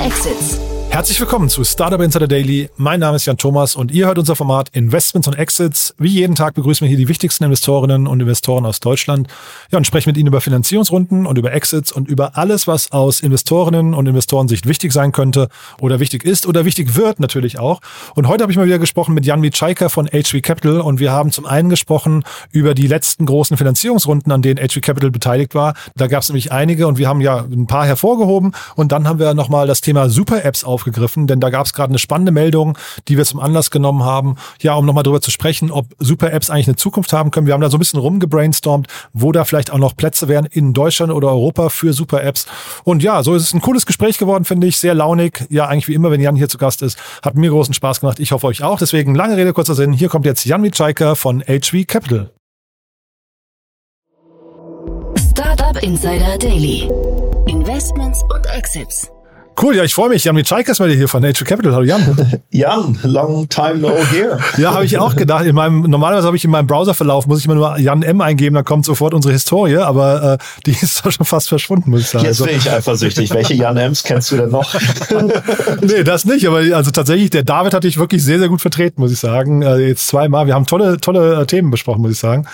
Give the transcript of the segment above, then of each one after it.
Exits. Herzlich willkommen zu Startup Insider Daily. Mein Name ist Jan Thomas und ihr hört unser Format Investments und Exits. Wie jeden Tag begrüßen wir hier die wichtigsten Investorinnen und Investoren aus Deutschland. Ja, und sprechen mit ihnen über Finanzierungsrunden und über Exits und über alles, was aus Investorinnen und Investorensicht wichtig sein könnte oder wichtig ist oder wichtig wird natürlich auch. Und heute habe ich mal wieder gesprochen mit Jan Witschaiker von HV Capital und wir haben zum einen gesprochen über die letzten großen Finanzierungsrunden, an denen HV Capital beteiligt war. Da gab es nämlich einige und wir haben ja ein paar hervorgehoben und dann haben wir nochmal das Thema Super-Apps auf aufgegriffen, denn da gab es gerade eine spannende Meldung, die wir zum Anlass genommen haben, ja, um nochmal darüber zu sprechen, ob Super-Apps eigentlich eine Zukunft haben können. Wir haben da so ein bisschen rumgebrainstormt, wo da vielleicht auch noch Plätze wären in Deutschland oder Europa für Super-Apps. Und ja, so ist es ein cooles Gespräch geworden, finde ich, sehr launig. Ja, eigentlich wie immer, wenn Jan hier zu Gast ist, hat mir großen Spaß gemacht. Ich hoffe euch auch. Deswegen lange Rede, kurzer Sinn. Hier kommt jetzt Jan Witschaiker von HV Capital. Startup Insider Daily. Investments und Exits. Cool, ja, ich freue mich. Jan Mitschaikas mal hier von Nature Capital. Hallo Jan. Jan, long time no here. ja, habe ich auch gedacht. In meinem, normalerweise habe ich in meinem Browserverlauf, muss ich immer nur Jan M eingeben, dann kommt sofort unsere Historie, aber äh, die ist doch schon fast verschwunden, muss ich sagen. Jetzt also bin ich eifersüchtig. Welche Jan Ms kennst du denn noch? nee, das nicht, aber also tatsächlich, der David hat dich wirklich sehr, sehr gut vertreten, muss ich sagen. Äh, jetzt zweimal. Wir haben tolle, tolle äh, Themen besprochen, muss ich sagen.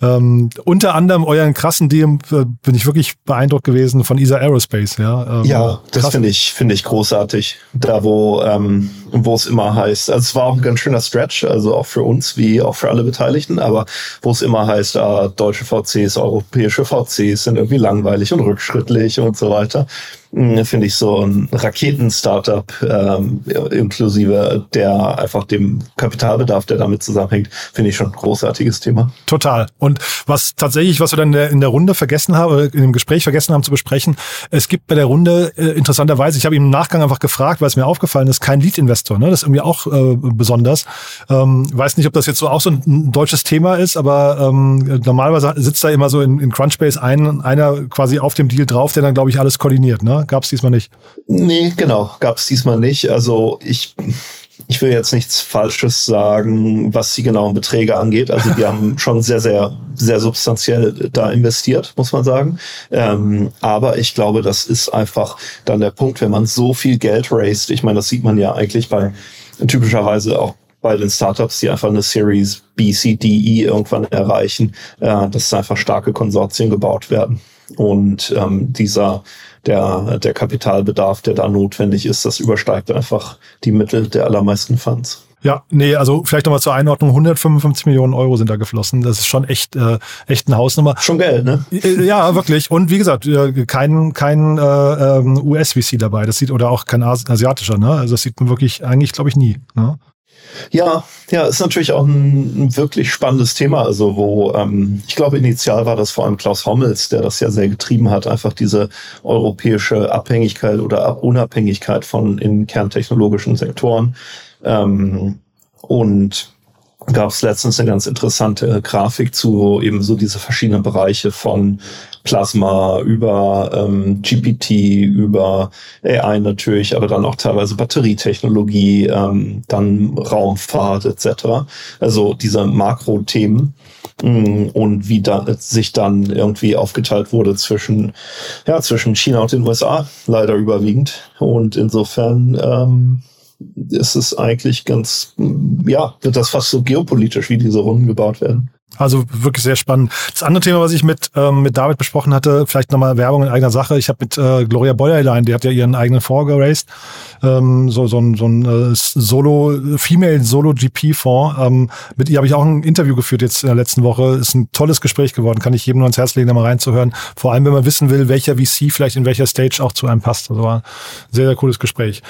Ähm, unter anderem euren krassen Deal äh, bin ich wirklich beeindruckt gewesen von ESA Aerospace. Ja, ähm, ja das finde ich finde ich großartig. Da, wo, ähm, wo es immer heißt, also es war auch ein ganz schöner Stretch, also auch für uns wie auch für alle Beteiligten, aber wo es immer heißt, ah, deutsche VCs, europäische VCs sind irgendwie langweilig und rückschrittlich und so weiter. Hm, finde ich so ein Raketen-Startup ähm, inklusive der einfach dem Kapitalbedarf, der damit zusammenhängt, finde ich schon ein großartiges Thema. Total. Und was tatsächlich, was wir dann in der, Runde vergessen haben, oder in dem Gespräch vergessen haben zu besprechen, es gibt bei der Runde äh, interessanterweise, ich habe ihm im Nachgang einfach gefragt, weil es mir aufgefallen ist, kein Lead-Investor. Ne? Das ist irgendwie auch äh, besonders. Ähm, weiß nicht, ob das jetzt so auch so ein, ein deutsches Thema ist, aber ähm, normalerweise sitzt da immer so in, in Crunchbase ein, einer quasi auf dem Deal drauf, der dann, glaube ich, alles koordiniert. Ne? Gab es diesmal nicht? Nee, genau, gab es diesmal nicht. Also ich, ich will jetzt nichts Falsches sagen, was die genauen Beträge angeht. Also wir haben schon sehr, sehr, sehr substanziell da investiert, muss man sagen. Ähm, aber ich glaube, das ist einfach dann der Punkt, wenn man so viel Geld raised. Ich meine, das sieht man ja eigentlich bei typischerweise auch bei den Startups, die einfach eine Series B, C, D, E irgendwann erreichen, äh, dass einfach starke Konsortien gebaut werden. Und ähm, dieser der, der Kapitalbedarf, der da notwendig ist, das übersteigt einfach die Mittel der allermeisten Funds. Ja, nee, also vielleicht nochmal zur Einordnung, 155 Millionen Euro sind da geflossen. Das ist schon echt, äh, echt eine Hausnummer. Schon Geld, ne? Äh, ja, wirklich. Und wie gesagt, äh, kein, kein äh, ähm, US-VC dabei. Das sieht, oder auch kein asiatischer, ne? Also das sieht man wirklich eigentlich, glaube ich, nie. Ne? Ja, ja, ist natürlich auch ein, ein wirklich spannendes Thema. Also, wo ähm, ich glaube, initial war das vor allem Klaus Hommels, der das ja sehr getrieben hat, einfach diese europäische Abhängigkeit oder Unabhängigkeit von in kerntechnologischen Sektoren. Ähm, und gab es letztens eine ganz interessante Grafik zu, eben so diese verschiedenen Bereiche von Plasma über ähm, GPT, über AI natürlich, aber dann auch teilweise Batterietechnologie, ähm, dann Raumfahrt etc. Also diese Makrothemen mm, und wie da, sich dann irgendwie aufgeteilt wurde zwischen ja zwischen China und den USA leider überwiegend und insofern ähm, ist es eigentlich ganz, ja, wird das fast so geopolitisch, wie diese Runden gebaut werden. Also wirklich sehr spannend. Das andere Thema, was ich mit, ähm, mit David besprochen hatte, vielleicht nochmal Werbung in eigener Sache. Ich habe mit äh, Gloria Bäuerlein, die hat ja ihren eigenen Fonds geraced, ähm, so, so ein, so ein äh, Solo, Female Solo GP-Fonds. Ähm, mit ihr habe ich auch ein Interview geführt jetzt in der letzten Woche. Ist ein tolles Gespräch geworden, kann ich jedem nur ans Herz legen, da mal reinzuhören. Vor allem, wenn man wissen will, welcher VC vielleicht in welcher Stage auch zu einem passt. Also war ein sehr, sehr cooles Gespräch.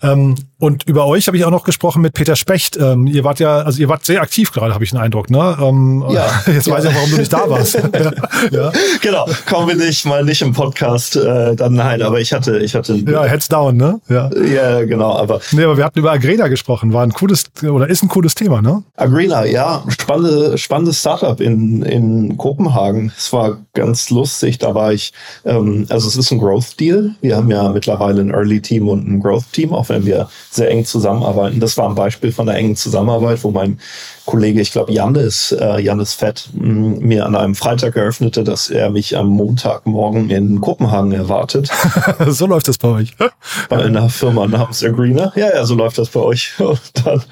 Ähm, und über euch habe ich auch noch gesprochen mit Peter Specht. Ähm, ihr wart ja, also ihr wart sehr aktiv gerade, habe ich den Eindruck, ne? Ähm, ja. Jetzt ja. weiß ich auch, warum du nicht da warst. ja. ja. Genau, kommen wir nicht mal nicht im Podcast, äh, dann nein, aber ich hatte, ich hatte. Ja, Heads down, ne? Ja. Ja, genau, aber. Nee, aber wir hatten über Agrena gesprochen, war ein cooles oder ist ein cooles Thema, ne? Agrena, ja, spannende, spannendes Startup in, in Kopenhagen. Es war ganz lustig, da war ich, ähm, also es ist ein Growth Deal. Wir haben ja mittlerweile ein Early Team und ein Growth Team, auch auch wenn wir sehr eng zusammenarbeiten. Das war ein Beispiel von einer engen Zusammenarbeit, wo mein Kollege, ich glaube Janis, äh, Janis Fett, mm, mir an einem Freitag eröffnete, dass er mich am Montagmorgen in Kopenhagen erwartet. so läuft das bei euch. Bei einer Firma namens Agreener. Ja, ja, so läuft das bei euch. Und dann,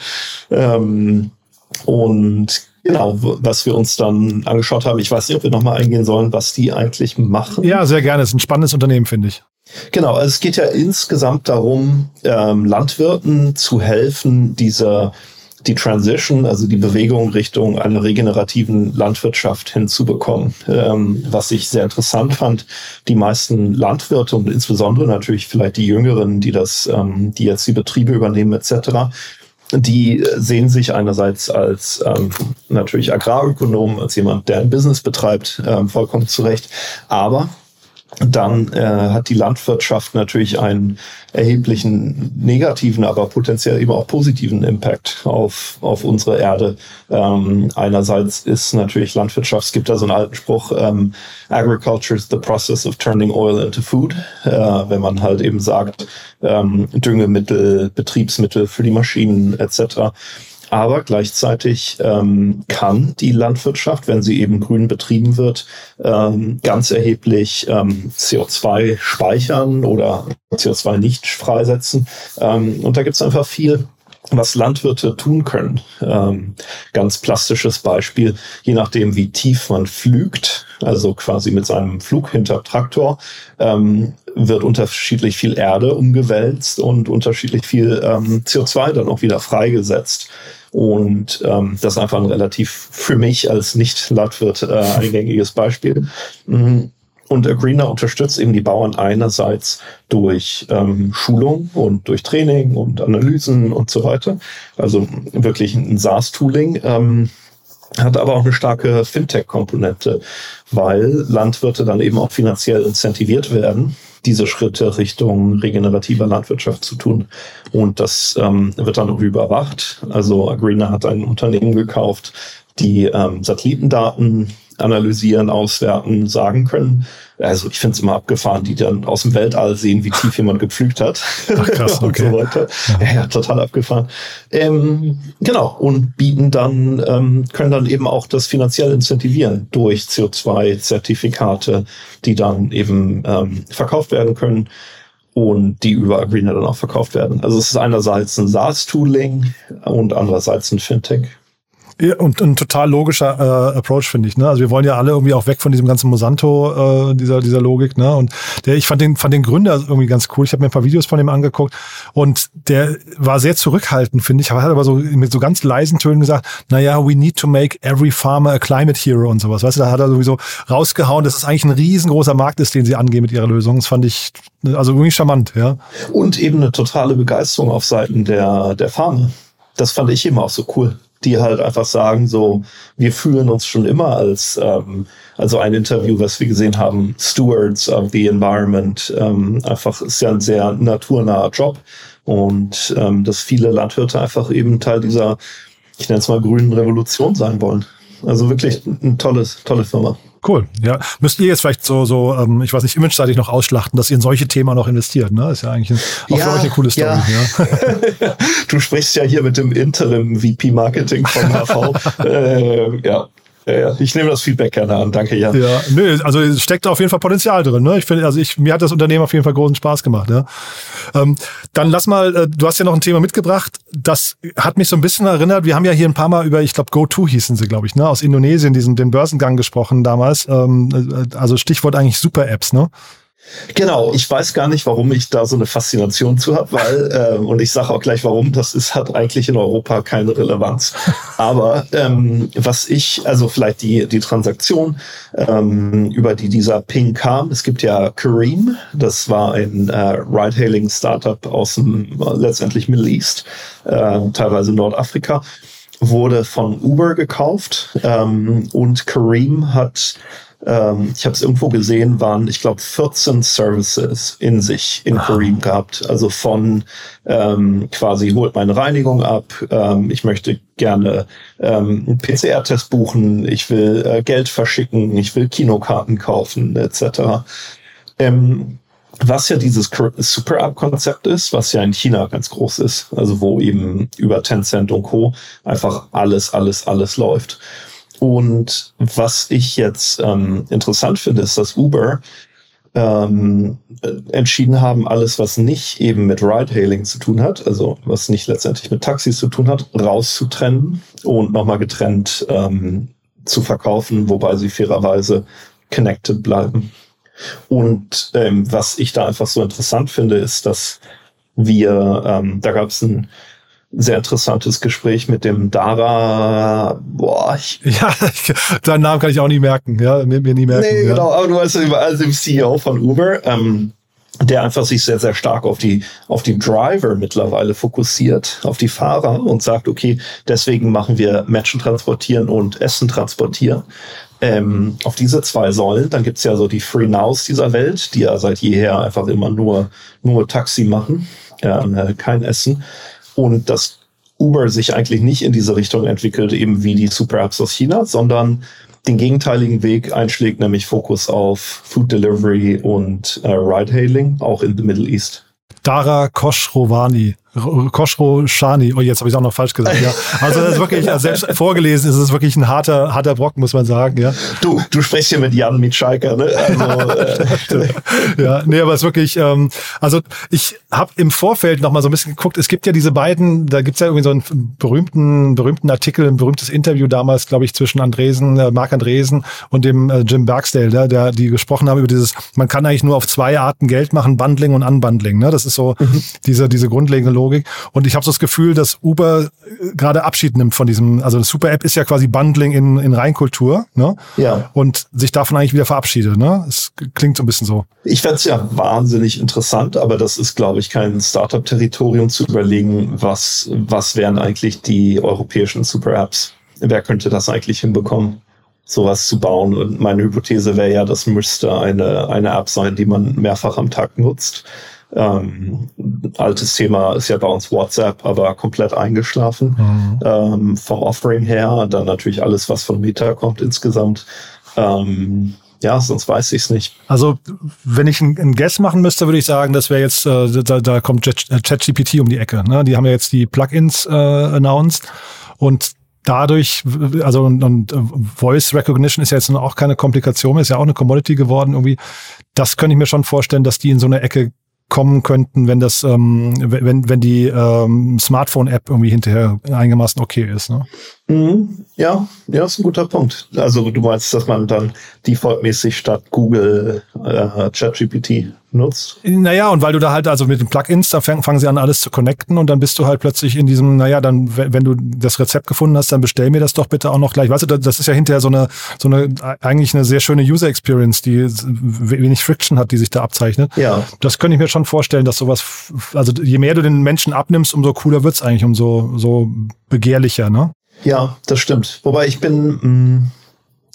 ähm, und Genau, was wir uns dann angeschaut haben. Ich weiß nicht, ob wir nochmal eingehen sollen, was die eigentlich machen. Ja, sehr gerne. Es ist ein spannendes Unternehmen, finde ich. Genau, also es geht ja insgesamt darum, ähm, Landwirten zu helfen, diese die Transition, also die Bewegung Richtung einer regenerativen Landwirtschaft hinzubekommen. Ähm, was ich sehr interessant fand, die meisten Landwirte und insbesondere natürlich vielleicht die Jüngeren, die das, ähm, die jetzt die Betriebe übernehmen etc., die sehen sich einerseits als ähm, natürlich Agrarökonom, als jemand, der ein Business betreibt, ähm, vollkommen zurecht. Aber dann äh, hat die Landwirtschaft natürlich einen erheblichen negativen, aber potenziell eben auch positiven Impact auf, auf unsere Erde. Ähm, einerseits ist natürlich Landwirtschaft, es gibt da so einen alten Spruch, ähm, Agriculture is the process of turning oil into food, äh, wenn man halt eben sagt, ähm, Düngemittel, Betriebsmittel für die Maschinen etc. Aber gleichzeitig ähm, kann die Landwirtschaft, wenn sie eben grün betrieben wird, ähm, ganz erheblich ähm, CO2 speichern oder CO2 nicht freisetzen. Ähm, und da gibt es einfach viel was Landwirte tun können. Ähm, ganz plastisches Beispiel, je nachdem, wie tief man flügt, also quasi mit seinem Flug hinter Traktor, ähm, wird unterschiedlich viel Erde umgewälzt und unterschiedlich viel ähm, CO2 dann auch wieder freigesetzt. Und ähm, das ist einfach ein relativ für mich als Nicht-Landwirt äh, eingängiges Beispiel. Mhm. Und Agreener unterstützt eben die Bauern einerseits durch ähm, Schulung und durch Training und Analysen und so weiter. Also wirklich ein SaaS-Tooling. Ähm, hat aber auch eine starke Fintech-Komponente, weil Landwirte dann eben auch finanziell incentiviert werden, diese Schritte Richtung regenerativer Landwirtschaft zu tun. Und das ähm, wird dann überwacht. Also Agrina hat ein Unternehmen gekauft, die ähm, Satellitendaten analysieren, auswerten, sagen können. Also ich finde es immer abgefahren, die dann aus dem Weltall sehen, wie tief jemand gepflügt hat Ach, krass, okay. und so weiter. Ja, ja total abgefahren. Ähm, genau, und bieten dann, ähm, können dann eben auch das finanziell incentivieren durch CO2-Zertifikate, die dann eben ähm, verkauft werden können und die über Agreena dann auch verkauft werden. Also es ist einerseits ein SaaS-Tooling und andererseits ein Fintech. Ja, und ein total logischer äh, Approach, finde ich. Ne? Also wir wollen ja alle irgendwie auch weg von diesem ganzen Monsanto, äh, dieser, dieser Logik. Ne? Und der, ich fand den, fand den Gründer irgendwie ganz cool. Ich habe mir ein paar Videos von ihm angeguckt und der war sehr zurückhaltend, finde ich. Hat aber so mit so ganz leisen Tönen gesagt, naja, we need to make every farmer a climate hero und sowas. Weißt du, da hat er sowieso rausgehauen, dass es eigentlich ein riesengroßer Markt ist, den sie angehen mit ihrer Lösung. Das fand ich also irgendwie charmant, ja. Und eben eine totale Begeisterung auf Seiten der, der Farmer. Das fand ich eben auch so cool die halt einfach sagen, so, wir fühlen uns schon immer als, ähm, also ein Interview, was wir gesehen haben, Stewards of the Environment, ähm, einfach ist ja ein sehr naturnaher Job und ähm, dass viele Landwirte einfach eben Teil dieser, ich nenne es mal grünen Revolution sein wollen. Also wirklich eine tolles, tolle Firma. Cool. Ja, müsst ihr jetzt vielleicht so, so, ähm, ich weiß nicht, imageseitig noch ausschlachten, dass ihr in solche Themen noch investiert, ne? Ist ja eigentlich ein, auch ja, für euch eine coole Story. Ja. ja. du sprichst ja hier mit dem Interim VP Marketing von HV. äh, ja, ja, ja. Ich nehme das Feedback gerne an. Danke, Jan. Ja, nö, also es steckt auf jeden Fall Potenzial drin. Ne? Ich finde, also ich, mir hat das Unternehmen auf jeden Fall großen Spaß gemacht. Ja? Ähm, dann lass mal, äh, du hast ja noch ein Thema mitgebracht. Das hat mich so ein bisschen erinnert. Wir haben ja hier ein paar Mal über, ich glaube, GoTo hießen sie, glaube ich, ne? aus Indonesien, diesen den Börsengang gesprochen damals. Ähm, äh, also Stichwort eigentlich Super-Apps, ne? Genau, ich weiß gar nicht, warum ich da so eine Faszination zu habe, weil, äh, und ich sage auch gleich warum, das ist, hat eigentlich in Europa keine Relevanz. Aber ähm, was ich, also vielleicht die, die Transaktion, ähm, über die dieser Ping kam, es gibt ja Kareem, das war ein äh, Ride-Hailing-Startup aus dem äh, letztendlich Middle East, äh, teilweise Nordafrika wurde von Uber gekauft ähm, und Kareem hat ähm, ich habe es irgendwo gesehen, waren, ich glaube, 14 Services in sich in Kareem gehabt. Also von ähm, quasi holt meine Reinigung ab, ähm, ich möchte gerne ähm, einen PCR-Test buchen, ich will äh, Geld verschicken, ich will Kinokarten kaufen, etc. Ähm, was ja dieses Super App-Konzept ist, was ja in China ganz groß ist, also wo eben über Tencent und Co. einfach alles, alles, alles läuft. Und was ich jetzt ähm, interessant finde, ist, dass Uber ähm, entschieden haben, alles, was nicht eben mit Ride-Hailing zu tun hat, also was nicht letztendlich mit Taxis zu tun hat, rauszutrennen und nochmal getrennt ähm, zu verkaufen, wobei sie fairerweise connected bleiben. Und ähm, was ich da einfach so interessant finde, ist, dass wir, ähm, da gab es ein sehr interessantes Gespräch mit dem Dara. Boah, ich ja, deinen Namen kann ich auch nie merken, ja, mir, mir nie merken. Nee, ja. genau, aber du weißt also dem CEO von Uber, ähm, der einfach sich sehr, sehr stark auf die, auf die Driver mittlerweile fokussiert, auf die Fahrer und sagt, okay, deswegen machen wir Menschen transportieren und Essen transportieren. Ähm, auf diese zwei Säulen, dann gibt's ja so die Free Nows dieser Welt, die ja seit jeher einfach immer nur, nur Taxi machen, ja, äh, kein Essen und dass Uber sich eigentlich nicht in diese Richtung entwickelt, eben wie die Super Apps aus China, sondern den gegenteiligen Weg einschlägt, nämlich Fokus auf Food Delivery und äh, Ride-Hailing, auch in the Middle East. Dara Koshrovani. Koshro Shani. Oh, jetzt habe ich es auch noch falsch gesagt. Ja. Also das ist wirklich, also selbst vorgelesen ist es wirklich ein harter, harter Brock, muss man sagen. Ja. Du, du sprichst hier mit Jan Mitschaiker, ne? Also, äh, ja, nee, aber es ist wirklich, ähm, also ich habe im Vorfeld noch mal so ein bisschen geguckt. Es gibt ja diese beiden, da gibt's ja irgendwie so einen berühmten, berühmten Artikel, ein berühmtes Interview damals, glaube ich, zwischen Andresen, äh, Mark Andresen und dem äh, Jim Bergsdale, der, der, die gesprochen haben über dieses, man kann eigentlich nur auf zwei Arten Geld machen, Bundling und Unbundling. Ne? Das ist so mhm. diese, diese grundlegende Logik. Logik. Und ich habe so das Gefühl, dass Uber äh, gerade Abschied nimmt von diesem, also das Super App ist ja quasi Bundling in, in Reinkultur, ne? Ja. Und sich davon eigentlich wieder verabschiedet, ne? Es klingt so ein bisschen so. Ich fände ja wahnsinnig interessant, aber das ist, glaube ich, kein Startup-Territorium zu überlegen, was, was wären eigentlich die europäischen Super Apps? Wer könnte das eigentlich hinbekommen? sowas zu bauen. Und meine Hypothese wäre ja, das müsste eine, eine App sein, die man mehrfach am Tag nutzt. Ähm, altes Thema ist ja bei uns WhatsApp, aber komplett eingeschlafen mhm. ähm, vom Offering her. Dann natürlich alles, was von Meta kommt insgesamt. Ähm, ja, sonst weiß ich es nicht. Also, wenn ich einen Guess machen müsste, würde ich sagen, das wäre jetzt, äh, da, da kommt ChatGPT um die Ecke. Ne? Die haben ja jetzt die Plugins äh, announced und dadurch, also und, und Voice Recognition ist ja jetzt auch keine Komplikation, ist ja auch eine Commodity geworden irgendwie. Das könnte ich mir schon vorstellen, dass die in so eine Ecke kommen könnten, wenn das, ähm, wenn, wenn die ähm, Smartphone-App irgendwie hinterher einigermaßen okay ist. Ne? Mhm. Ja, ja, ist ein guter Punkt. Also du meinst, dass man dann defaultmäßig statt Google äh, ChatGPT nutzt? Naja, und weil du da halt, also mit den Plugins, da fangen sie an, alles zu connecten und dann bist du halt plötzlich in diesem, naja, dann, wenn du das Rezept gefunden hast, dann bestell mir das doch bitte auch noch gleich. Weißt du, das ist ja hinterher so eine, so eine, eigentlich eine sehr schöne User Experience, die wenig Friction hat, die sich da abzeichnet. Ja. Das könnte ich mir schon vorstellen, dass sowas, also je mehr du den Menschen abnimmst, umso cooler wird's eigentlich, umso so begehrlicher, ne? Ja, das stimmt. Wobei ich bin, mh, mm,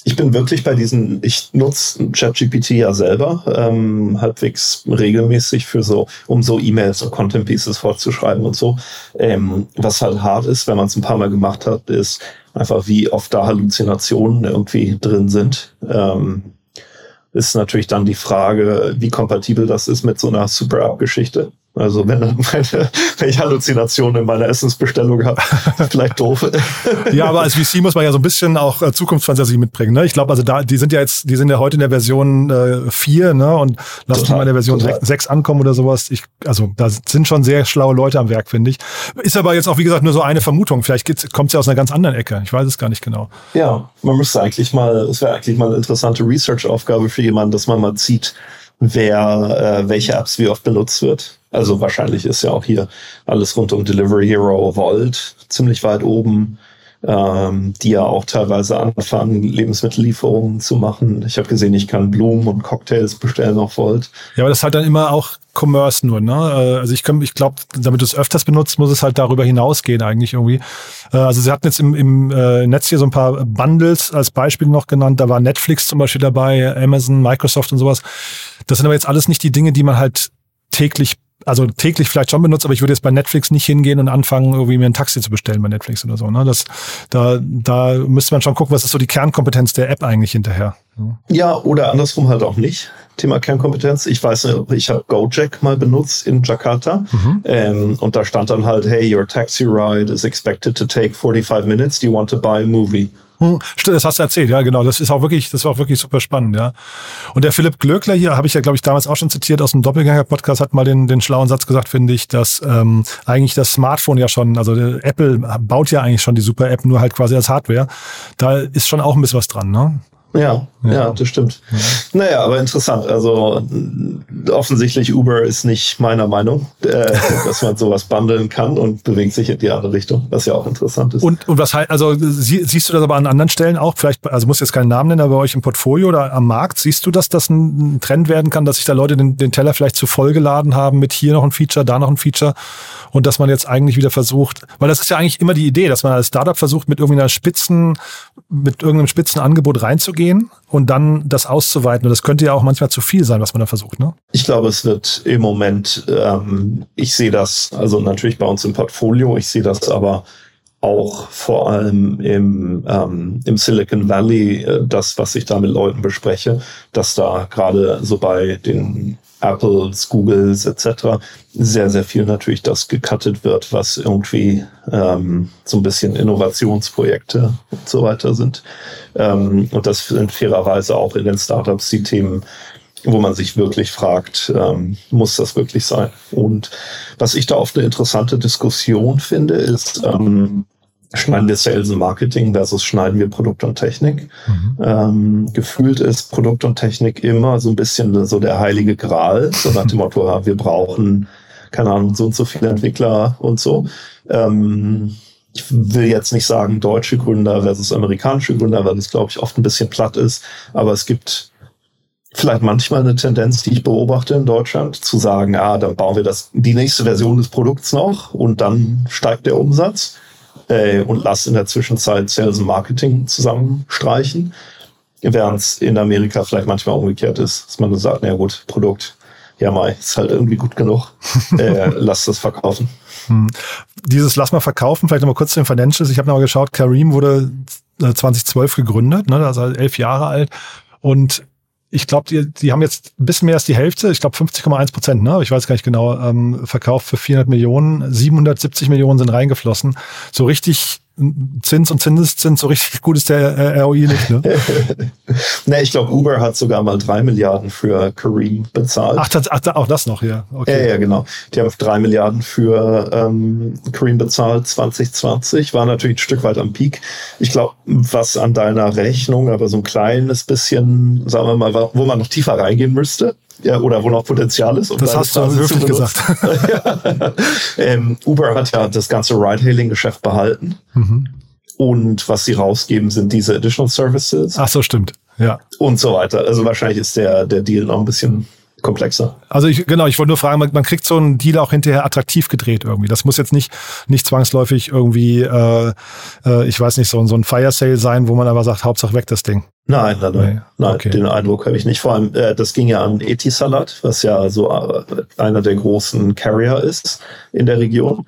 ich bin wirklich bei diesen, ich nutze ChatGPT ja selber ähm, halbwegs regelmäßig für so, um so E-Mails und Content Pieces fortzuschreiben und so. Ähm, was halt hart ist, wenn man es ein paar Mal gemacht hat, ist einfach, wie oft da Halluzinationen irgendwie drin sind. Ähm, ist natürlich dann die Frage, wie kompatibel das ist mit so einer Super-App-Geschichte. Also wenn, meine, wenn ich Halluzinationen in meiner Essensbestellung habe, vielleicht doof. ja, aber als VC muss man ja so ein bisschen auch äh, Zukunftsfantasie mitbringen. Ne? Ich glaube, also da, die sind ja jetzt, die sind ja heute in der Version äh, 4, ne? Und lass die mal in der Version total. 6 ankommen oder sowas. Ich, also da sind schon sehr schlaue Leute am Werk, finde ich. Ist aber jetzt auch, wie gesagt, nur so eine Vermutung. Vielleicht kommt es ja aus einer ganz anderen Ecke. Ich weiß es gar nicht genau. Ja, man müsste eigentlich mal, es wäre eigentlich mal eine interessante Research-Aufgabe für jemanden, dass man mal sieht, wer äh, welche Apps wie oft benutzt wird. Also wahrscheinlich ist ja auch hier alles rund um Delivery Hero Vault ziemlich weit oben, ähm, die ja auch teilweise anfangen, Lebensmittellieferungen zu machen. Ich habe gesehen, ich kann Blumen und Cocktails bestellen auf Vault. Ja, aber das ist halt dann immer auch Commerce nur, ne? Äh, also ich, ich glaube, damit du es öfters benutzt, muss es halt darüber hinausgehen eigentlich irgendwie. Äh, also sie hatten jetzt im, im äh, Netz hier so ein paar Bundles als Beispiel noch genannt. Da war Netflix zum Beispiel dabei, Amazon, Microsoft und sowas. Das sind aber jetzt alles nicht die Dinge, die man halt täglich also täglich vielleicht schon benutze, aber ich würde jetzt bei Netflix nicht hingehen und anfangen, irgendwie mir ein Taxi zu bestellen bei Netflix oder so. Ne? Das, da, da müsste man schon gucken, was ist so die Kernkompetenz der App eigentlich hinterher. Ja, oder andersrum halt auch nicht. Thema Kernkompetenz. Ich weiß nicht, ich habe Gojek mal benutzt in Jakarta mhm. ähm, und da stand dann halt, hey, your taxi ride is expected to take 45 minutes. Do you want to buy a movie? Hm, das hast du erzählt, ja, genau. Das ist auch wirklich, das war auch wirklich super spannend, ja. Und der Philipp Glöckler hier, habe ich ja, glaube ich, damals auch schon zitiert aus dem Doppelgänger-Podcast, hat mal den, den schlauen Satz gesagt, finde ich, dass ähm, eigentlich das Smartphone ja schon, also Apple baut ja eigentlich schon die Super-App nur halt quasi als Hardware. Da ist schon auch ein bisschen was dran, ne? Ja, ja, ja, das stimmt. Ja. Naja, aber interessant. Also offensichtlich Uber ist nicht meiner Meinung, äh, dass man sowas bundeln kann und bewegt sich in die andere Richtung, was ja auch interessant ist. Und, und was heißt, also sie, siehst du das aber an anderen Stellen auch? Vielleicht, also muss jetzt keinen Namen nennen, aber bei euch im Portfolio oder am Markt, siehst du, dass das ein Trend werden kann, dass sich da Leute den, den Teller vielleicht zu voll geladen haben mit hier noch ein Feature, da noch ein Feature und dass man jetzt eigentlich wieder versucht, weil das ist ja eigentlich immer die Idee, dass man als Startup versucht, mit irgendeiner Spitzen, mit irgendeinem Spitzenangebot reinzugehen und dann das auszuweiten. Und das könnte ja auch manchmal zu viel sein, was man da versucht, ne? Ich glaube, es wird im Moment, ähm, ich sehe das, also natürlich bei uns im Portfolio, ich sehe das aber auch vor allem im, ähm, im Silicon Valley, äh, das, was ich da mit Leuten bespreche, dass da gerade so bei den Apples, Googles etc. sehr, sehr viel natürlich das gecuttet wird, was irgendwie ähm, so ein bisschen Innovationsprojekte und so weiter sind. Ähm, und das sind fairerweise auch in den Startups die Themen, wo man sich wirklich fragt, ähm, muss das wirklich sein? Und was ich da oft eine interessante Diskussion finde, ist, ähm, schneiden wir Sales und Marketing versus schneiden wir Produkt und Technik. Mhm. Ähm, gefühlt ist Produkt und Technik immer so ein bisschen so der heilige Gral, so nach dem Motto, ja, wir brauchen, keine Ahnung, so und so viele Entwickler und so. Ähm, ich will jetzt nicht sagen deutsche Gründer versus amerikanische Gründer, weil das, glaube ich, oft ein bisschen platt ist, aber es gibt vielleicht manchmal eine Tendenz, die ich beobachte in Deutschland, zu sagen, ah, dann bauen wir das, die nächste Version des Produkts noch und dann steigt der Umsatz äh, und lass in der Zwischenzeit Sales und Marketing zusammenstreichen. Während es in Amerika vielleicht manchmal umgekehrt ist, dass man sagt, na gut, Produkt, ja mal, ist halt irgendwie gut genug, äh, lass das verkaufen. Hm. Dieses Lass mal verkaufen, vielleicht nochmal kurz zu den Financials. Ich habe nochmal geschaut, Kareem wurde 2012 äh, gegründet, ne, also elf Jahre alt und ich glaube, die, die haben jetzt ein bisschen mehr als die Hälfte, ich glaube 50,1 Prozent, ne? ich weiß gar nicht genau, ähm, verkauft für 400 Millionen, 770 Millionen sind reingeflossen. So richtig Zins und Zinseszins, so richtig gut ist der äh, ROI nicht, ne? ne, ich glaube, Uber hat sogar mal drei Milliarden für Kareem bezahlt. Ach, das, ach, auch das noch, ja. Okay. Ja, ja, genau. Die haben drei Milliarden für ähm, Kareem bezahlt 2020, war natürlich ein Stück weit am Peak. Ich glaube, was an deiner Rechnung, aber so ein kleines bisschen, sagen wir mal, wo man noch tiefer reingehen müsste, ja, oder wo noch Potenzial ist. Um das hast du wirklich gesagt. ähm, Uber hat ja das ganze Ride-Hailing-Geschäft behalten. Mhm. Und was sie rausgeben, sind diese Additional Services. Ach so, stimmt. Ja. Und so weiter. Also wahrscheinlich ist der, der Deal noch ein bisschen komplexer. Also ich, genau, ich wollte nur fragen, man, man, kriegt so einen Deal auch hinterher attraktiv gedreht irgendwie. Das muss jetzt nicht, nicht zwangsläufig irgendwie, äh, äh, ich weiß nicht, so, so ein Fire Sale sein, wo man aber sagt, Hauptsache weg das Ding. Nein, nein, nein. Nein okay. Den Eindruck habe ich nicht. Vor allem, äh, das ging ja an Etisalat, was ja so äh, einer der großen Carrier ist in der Region.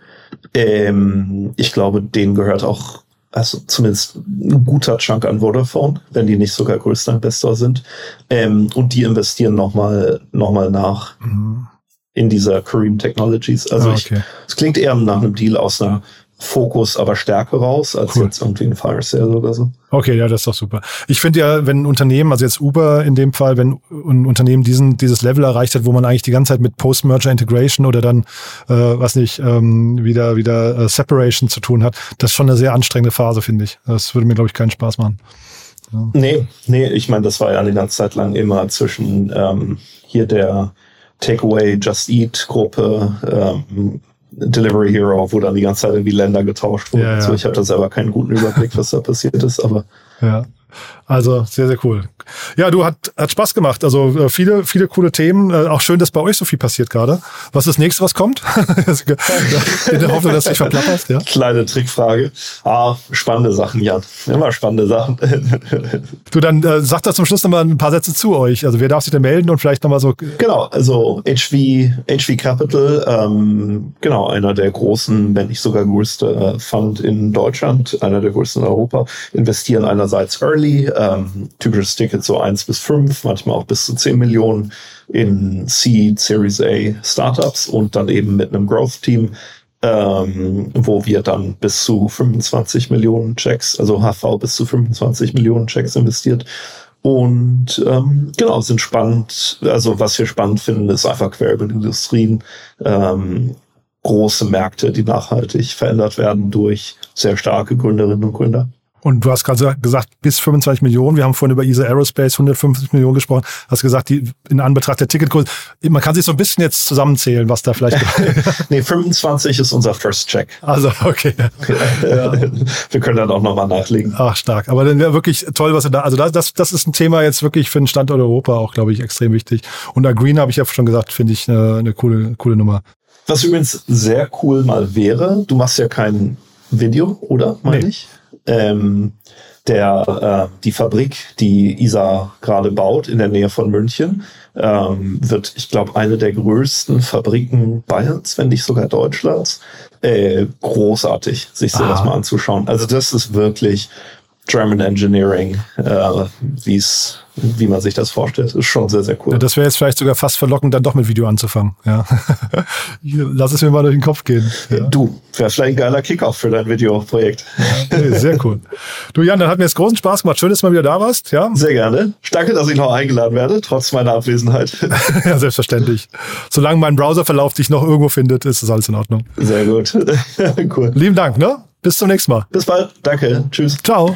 Ähm, ich glaube, denen gehört auch also zumindest ein guter Chunk an Vodafone, wenn die nicht sogar größter Investor sind. Ähm, und die investieren nochmal noch mal nach mhm. in dieser Kareem Technologies. Also ah, okay. es klingt eher nach einem Deal aus einer Fokus aber stärker raus als cool. jetzt irgendwie ein Fire Sale oder so. Okay, ja, das ist doch super. Ich finde ja, wenn ein Unternehmen, also jetzt Uber in dem Fall, wenn ein Unternehmen diesen, dieses Level erreicht hat, wo man eigentlich die ganze Zeit mit Post-Merger Integration oder dann, äh, was nicht, ähm, wieder, wieder äh, Separation zu tun hat, das ist schon eine sehr anstrengende Phase, finde ich. Das würde mir, glaube ich, keinen Spaß machen. Ja. Nee, nee, ich meine, das war ja eine ganze Zeit lang immer zwischen ähm, hier der Takeaway Just Eat Gruppe, ähm, Delivery Hero, wo dann die ganze Zeit irgendwie Länder getauscht wurden. Ja, ja. So, ich habe da selber keinen guten Überblick, was da passiert ist, aber ja. Also sehr, sehr cool. Ja, du hat, hat Spaß gemacht. Also äh, viele, viele coole Themen. Äh, auch schön, dass bei euch so viel passiert gerade. Was ist das nächste, was kommt? In der Hoffnung, dass du dich verplapperst, ja? Kleine Trickfrage. Ah, spannende Sachen, Jan. Immer spannende Sachen. du, dann äh, sag da zum Schluss nochmal ein paar Sätze zu euch. Also wer darf sich denn melden und vielleicht nochmal so. Genau, also HV, HV Capital, ähm, genau, einer der großen, wenn nicht sogar größte äh, Fund in Deutschland, einer der größten in Europa, investieren einerseits early, ähm, typisches Ticket so eins bis fünf, manchmal auch bis zu zehn Millionen in Seed, Series A Startups und dann eben mit einem Growth-Team, ähm, wo wir dann bis zu 25 Millionen Checks, also HV bis zu 25 Millionen Checks investiert. Und ähm, genau, sind spannend. Also was wir spannend finden, ist einfach quer über die Industrien ähm, große Märkte, die nachhaltig verändert werden durch sehr starke Gründerinnen und Gründer. Und du hast gerade gesagt, bis 25 Millionen. Wir haben vorhin über ESA Aerospace 150 Millionen gesprochen. Hast gesagt, die in Anbetracht der Ticketgröße, man kann sich so ein bisschen jetzt zusammenzählen, was da vielleicht. nee, 25 ist unser First Check. Also, okay. ja. Wir können dann auch nochmal nachlegen. Ach, stark. Aber dann wäre wirklich toll, was ihr da, also das, das, das ist ein Thema jetzt wirklich für den Standort Europa auch, glaube ich, extrem wichtig. Und da Green habe ich ja schon gesagt, finde ich eine, eine coole, coole Nummer. Was übrigens sehr cool mal wäre, du machst ja kein Video, oder? Meine nee. ich? Ähm, der, äh, die Fabrik, die ISA gerade baut in der Nähe von München, ähm, wird, ich glaube, eine der größten Fabriken Bayerns, wenn nicht sogar Deutschlands. Äh, großartig, sich sowas ah. mal anzuschauen. Also das ist wirklich German Engineering, äh, wie es wie man sich das vorstellt. Ist schon sehr, sehr cool. Ja, das wäre jetzt vielleicht sogar fast verlockend, dann doch mit Video anzufangen. Ja. Lass es mir mal durch den Kopf gehen. Ja. Du, wäre vielleicht ein geiler Kickoff für dein Videoprojekt. Ja, nee, sehr cool. Du, Jan, dann hat mir jetzt großen Spaß gemacht. Schön, dass du mal wieder da warst. Ja? Sehr gerne. Danke, dass ich noch eingeladen werde, trotz meiner Abwesenheit. ja, selbstverständlich. Solange mein Browserverlauf dich noch irgendwo findet, ist das alles in Ordnung. Sehr gut. cool. Lieben Dank, ne? Bis zum nächsten Mal. Bis bald. Danke. Tschüss. Ciao.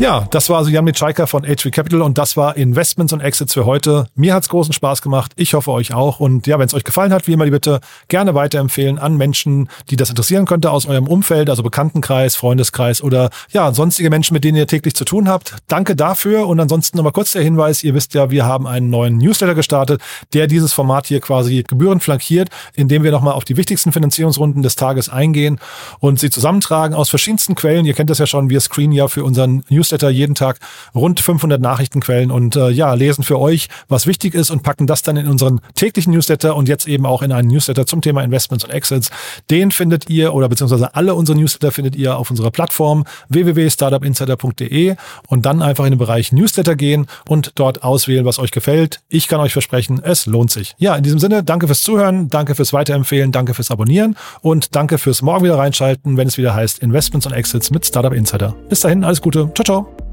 Ja, das war also Jan Mitschaiker von HV Capital und das war Investments und Exits für heute. Mir hat's großen Spaß gemacht. Ich hoffe euch auch. Und ja, wenn es euch gefallen hat, wie immer die Bitte gerne weiterempfehlen an Menschen, die das interessieren könnte aus eurem Umfeld, also Bekanntenkreis, Freundeskreis oder ja, sonstige Menschen, mit denen ihr täglich zu tun habt. Danke dafür. Und ansonsten nochmal kurz der Hinweis. Ihr wisst ja, wir haben einen neuen Newsletter gestartet, der dieses Format hier quasi gebührend flankiert, indem wir nochmal auf die wichtigsten Finanzierungsrunden des Tages eingehen und sie zusammentragen aus verschiedensten Quellen. Ihr kennt das ja schon. Wir screenen ja für unseren Newsletter Newsletter jeden Tag rund 500 Nachrichtenquellen und äh, ja, lesen für euch, was wichtig ist und packen das dann in unseren täglichen Newsletter und jetzt eben auch in einen Newsletter zum Thema Investments und Exits. Den findet ihr oder beziehungsweise alle unsere Newsletter findet ihr auf unserer Plattform www.startupinsider.de und dann einfach in den Bereich Newsletter gehen und dort auswählen, was euch gefällt. Ich kann euch versprechen, es lohnt sich. Ja, in diesem Sinne, danke fürs Zuhören, danke fürs Weiterempfehlen, danke fürs Abonnieren und danke fürs Morgen wieder reinschalten, wenn es wieder heißt Investments und Exits mit Startup Insider. Bis dahin, alles Gute. Ciao, ciao. Chicago.